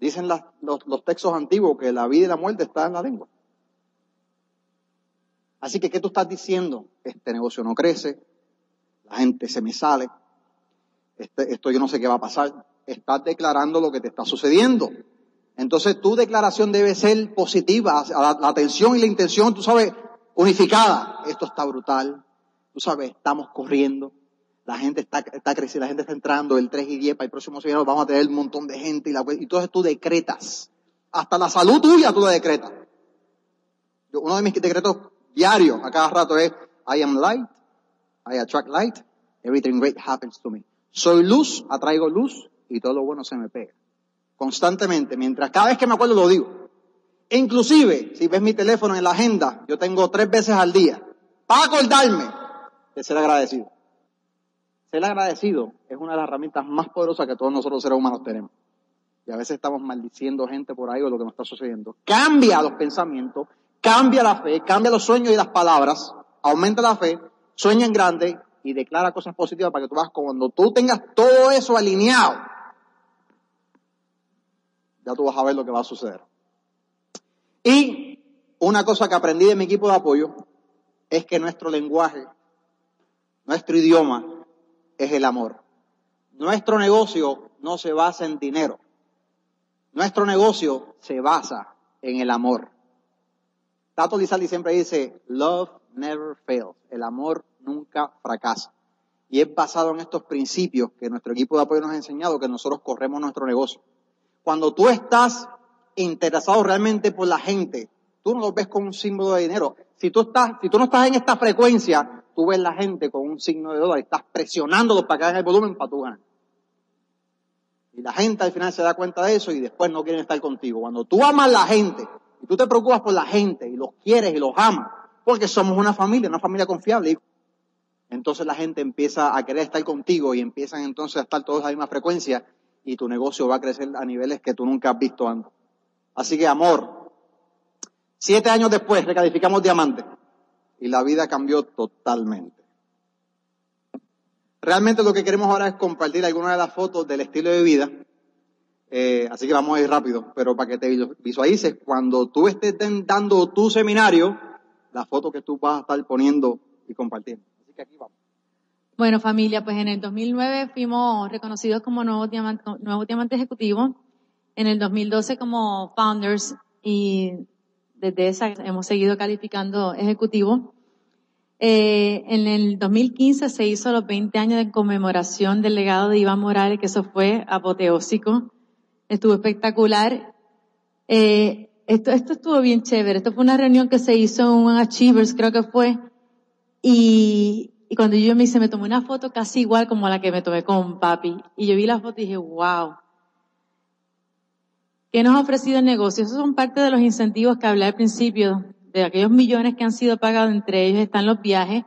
Dicen los, textos antiguos que la vida y la muerte están en la lengua. Así que, ¿qué tú estás diciendo? Este negocio no crece, la gente se me sale, este- esto yo no sé qué va a pasar. Estás declarando lo que te está sucediendo. Entonces tu declaración debe ser positiva, la atención y la intención, tú sabes, unificada. Esto está brutal, tú sabes, estamos corriendo, la gente está, está creciendo, la gente está entrando, el 3 y 10 para el próximo semestre vamos a tener un montón de gente y, la, y entonces tú decretas. Hasta la salud tuya tú la decretas. Yo- uno de mis decretos diarios a cada rato es, I am light, I attract light, everything great happens to me. Soy luz, atraigo luz y todo lo bueno se me pega. Constantemente, mientras cada vez que me acuerdo lo digo. Inclusive, si ves mi teléfono en la agenda, yo tengo tres veces al día para acordarme de ser agradecido. Ser agradecido es una de las herramientas más poderosas que todos nosotros seres humanos tenemos. Y a veces estamos maldiciendo gente por ahí o lo que nos está sucediendo. Cambia los pensamientos, cambia la fe, cambia los sueños y las palabras, aumenta la fe, sueña en grande y declara cosas positivas para que tú vas cuando tú tengas todo eso alineado, ya tú vas a ver lo que va a suceder. Y una cosa que aprendí de mi equipo de apoyo es que nuestro lenguaje, nuestro idioma es el amor. Nuestro negocio no se basa en dinero. Nuestro negocio se basa en el amor. Tato Lizaldi siempre dice, love never fails. El amor nunca fracasa. Y es basado en estos principios que nuestro equipo de apoyo nos ha enseñado que nosotros corremos nuestro negocio. Cuando tú estás interesado realmente por la gente, tú no lo ves con un símbolo de dinero. Si tú estás, si tú no estás en esta frecuencia, tú ves la gente con un signo de dólar estás presionándolos para que hagan el volumen para tú ganar. Y la gente al final se da cuenta de eso y después no quieren estar contigo. Cuando tú amas a la gente y tú te preocupas por la gente y los quieres y los amas, porque somos una familia, una familia confiable, entonces la gente empieza a querer estar contigo y empiezan entonces a estar todos a la misma frecuencia y tu negocio va a crecer a niveles que tú nunca has visto antes. Así que amor, siete años después recalificamos diamante y la vida cambió totalmente. Realmente lo que queremos ahora es compartir algunas de las fotos del estilo de vida. Eh, así que vamos a ir rápido, pero para que te visualices, cuando tú estés dando tu seminario, la foto que tú vas a estar poniendo y compartiendo. Así que aquí vamos. Bueno, familia, pues en el 2009 fuimos reconocidos como nuevos diamantes, nuevos diamantes ejecutivos. En el 2012 como founders y desde esa hemos seguido calificando ejecutivos. Eh, en el 2015 se hizo los 20 años de conmemoración del legado de Iván Morales, que eso fue apoteósico. Estuvo espectacular. Eh, esto, esto estuvo bien chévere. Esto fue una reunión que se hizo en un Achievers, creo que fue. Y, y cuando yo me hice, me tomé una foto casi igual como la que me tomé con papi. Y yo vi la foto y dije, wow. ¿Qué nos ha ofrecido el negocio? Esos son parte de los incentivos que hablé al principio, de aquellos millones que han sido pagados, entre ellos están los viajes,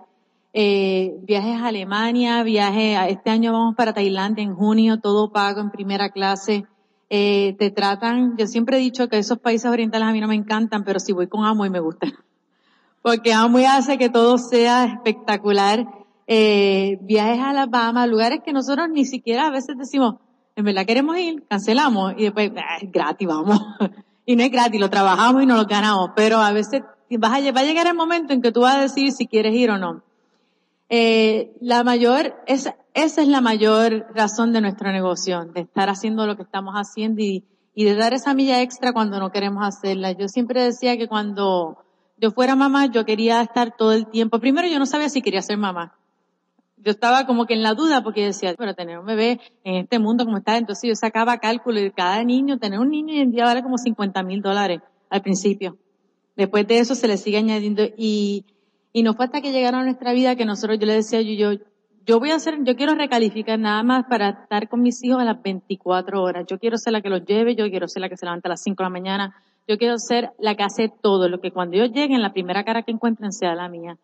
eh, viajes a Alemania, viajes, a, este año vamos para Tailandia en junio, todo pago en primera clase. Eh, te tratan, yo siempre he dicho que esos países orientales a mí no me encantan, pero si voy con Amo y me gusta. Porque Amway hace que todo sea espectacular. Eh, viajes a Alabama, lugares que nosotros ni siquiera a veces decimos, en verdad queremos ir, cancelamos y después, ah, es gratis, vamos. y no es gratis, lo trabajamos y nos lo ganamos, pero a veces vas a, va a llegar el momento en que tú vas a decir si quieres ir o no. Eh, la mayor, esa, esa es la mayor razón de nuestro negocio, de estar haciendo lo que estamos haciendo y, y de dar esa milla extra cuando no queremos hacerla. Yo siempre decía que cuando yo fuera mamá, yo quería estar todo el tiempo. Primero yo no sabía si quería ser mamá. Yo estaba como que en la duda porque decía, pero tener un bebé en este mundo como está, entonces yo sacaba cálculo de cada niño, tener un niño hoy en día vale como 50 mil dólares al principio. Después de eso se le sigue añadiendo y, y no fue hasta que llegaron a nuestra vida que nosotros, yo le decía, yo, yo, yo voy a hacer, yo quiero recalificar nada más para estar con mis hijos a las 24 horas. Yo quiero ser la que los lleve, yo quiero ser la que se levanta a las 5 de la mañana, yo Yo quiero ser la que hace todo, lo que cuando yo llegue, en la primera cara que encuentren sea la mía.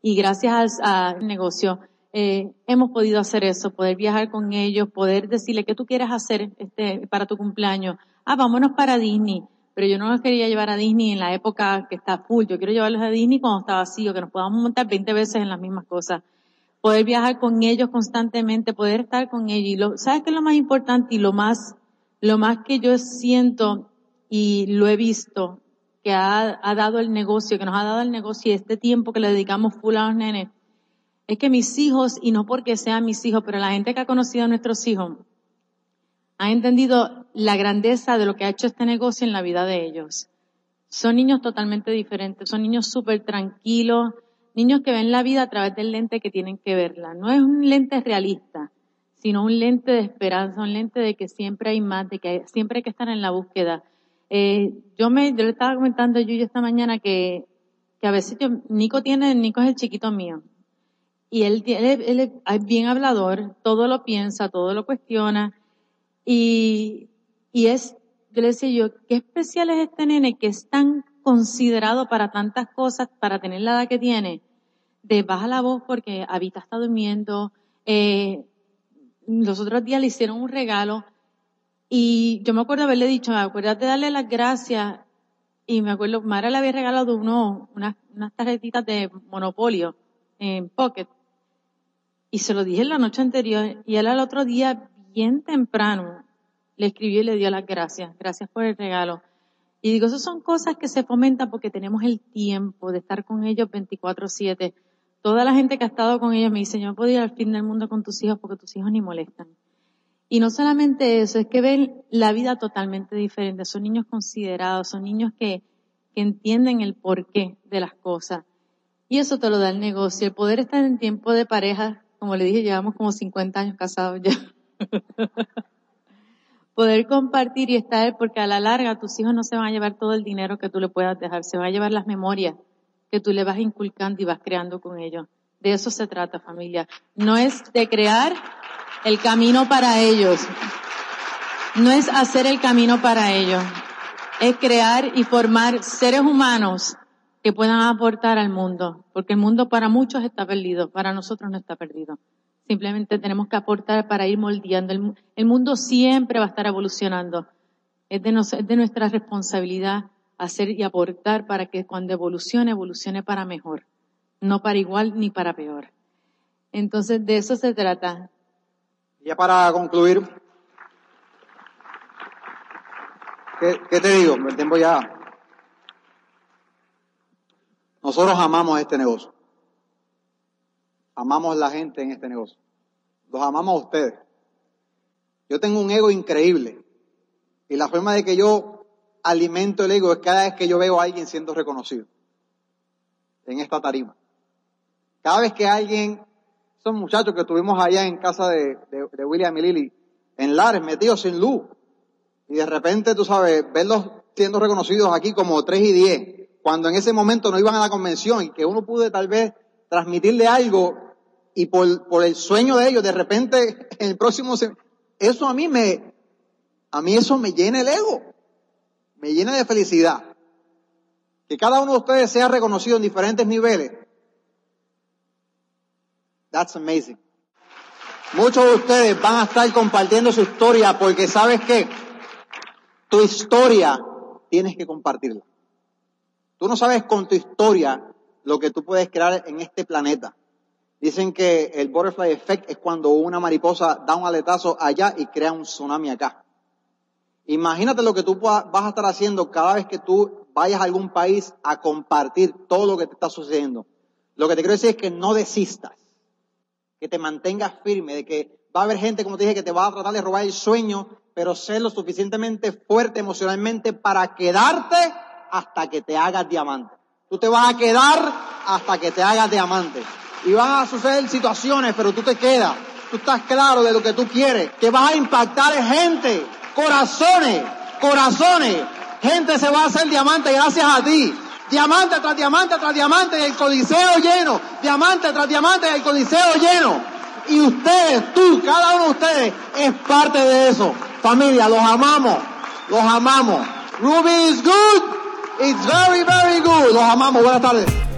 Y gracias al, negocio, eh, hemos podido hacer eso, poder viajar con ellos, poder decirle qué tú quieres hacer este, para tu cumpleaños. Ah, vámonos para Disney. Pero yo no los quería llevar a Disney en la época que está full. Yo quiero llevarlos a Disney cuando está vacío, que nos podamos montar 20 veces en las mismas cosas. Poder viajar con ellos constantemente, poder estar con ellos. Y lo, ¿sabes qué es lo más importante y lo más, lo más que yo siento y lo he visto que ha, ha dado el negocio, que nos ha dado el negocio y este tiempo que le dedicamos full a los nenes? Es que mis hijos, y no porque sean mis hijos, pero la gente que ha conocido a nuestros hijos, ha entendido la grandeza de lo que ha hecho este negocio en la vida de ellos. Son niños totalmente diferentes, son niños súper tranquilos, niños que ven la vida a través del lente que tienen que verla. No es un lente realista, sino un lente de esperanza, un lente de que siempre hay más, de que siempre hay que estar en la búsqueda. Eh, yo me, yo le estaba comentando a Yuyo esta mañana que, que a veces yo, Nico tiene, Nico es el chiquito mío. Y él, él, él es bien hablador, todo lo piensa, todo lo cuestiona. Y, y es, yo le decía yo, qué especial es este nene que es tan considerado para tantas cosas, para tener la edad que tiene, de baja la voz porque Habita está durmiendo, eh, los otros días le hicieron un regalo. Y yo me acuerdo haberle dicho, acuérdate de darle las gracias. Y me acuerdo, Mara le había regalado uno, unas, unas tarjetitas de Monopolio en Pocket y se lo dije la noche anterior y él al otro día bien temprano le escribió y le dio las gracias. Gracias por el regalo. Y digo, esas son cosas que se fomentan porque tenemos el tiempo de estar con ellos 24/7. Toda la gente que ha estado con ellos me dice, yo no puedo ir al fin del mundo con tus hijos porque tus hijos ni molestan. Y no solamente eso, es que ven la vida totalmente diferente. Son niños considerados, son niños que, que entienden el porqué de las cosas. Y eso te lo da el negocio. El poder estar en tiempo de pareja, como le dije, llevamos como 50 años casados ya. Poder compartir y estar, porque a la larga tus hijos no se van a llevar todo el dinero que tú le puedas dejar, se van a llevar las memorias que tú le vas inculcando y vas creando con ellos. De eso se trata, familia. No es de crear el camino para ellos. No es hacer el camino para ellos. Es crear y formar seres humanos que puedan aportar al mundo. Porque el mundo para muchos está perdido, para nosotros no está perdido. Simplemente tenemos que aportar para ir moldeando. El, mundo siempre va a estar evolucionando. Es de, es de nuestra responsabilidad hacer y aportar para que cuando evolucione, evolucione para mejor. No para igual ni para peor. Entonces, de eso se trata. Ya para concluir, ¿qué, qué te digo? El tiempo ya. Nosotros amamos este negocio. Amamos la gente en este negocio. Los amamos a ustedes. Yo tengo un ego increíble. Y la forma de que yo alimento el ego es cada vez que yo veo a alguien siendo reconocido en esta tarima. Cada vez que alguien, esos muchachos que estuvimos allá en casa de, de, William y Lily, en Lares, metidos sin luz, y de repente, tú sabes, verlos siendo reconocidos aquí como 3 y 10, cuando en ese momento no iban a la convención y que uno pude tal vez transmitirle algo y por, el sueño de ellos, de repente en el próximo, eso a mí me, a mí eso me llena el ego, me llena de felicidad. Que cada uno de ustedes sea reconocido en diferentes niveles. That's amazing. Muchos de ustedes van a estar compartiendo su historia porque sabes que tu historia tienes que compartirla. Tú no sabes con tu historia lo que tú puedes crear en este planeta. Dicen que el butterfly effect es cuando una mariposa da un aletazo allá y crea un tsunami acá. Imagínate lo que tú vas a estar haciendo cada vez que tú vayas a algún país a compartir todo lo que te está sucediendo. Lo que te quiero decir es que no desistas, que te mantengas firme, de que va a haber gente, como te dije, que te va a tratar de robar el sueño, pero sé lo suficientemente fuerte emocionalmente para quedarte hasta que te hagas diamante. Tú te vas a quedar hasta que te hagas diamante. Y van a suceder situaciones, pero tú te quedas. Tú estás claro de lo que tú quieres. Que vas a impactar en gente, corazones, corazones. Gente se va a hacer diamante gracias a ti. Diamante tras diamante tras diamante y el codiceo lleno. Diamante tras diamante y el codiceo lleno. Y ustedes, tú, cada uno de ustedes es parte de eso. Familia, los amamos, los amamos, Ruby is good. It's very, very good. Los amamos. Buenas tardes.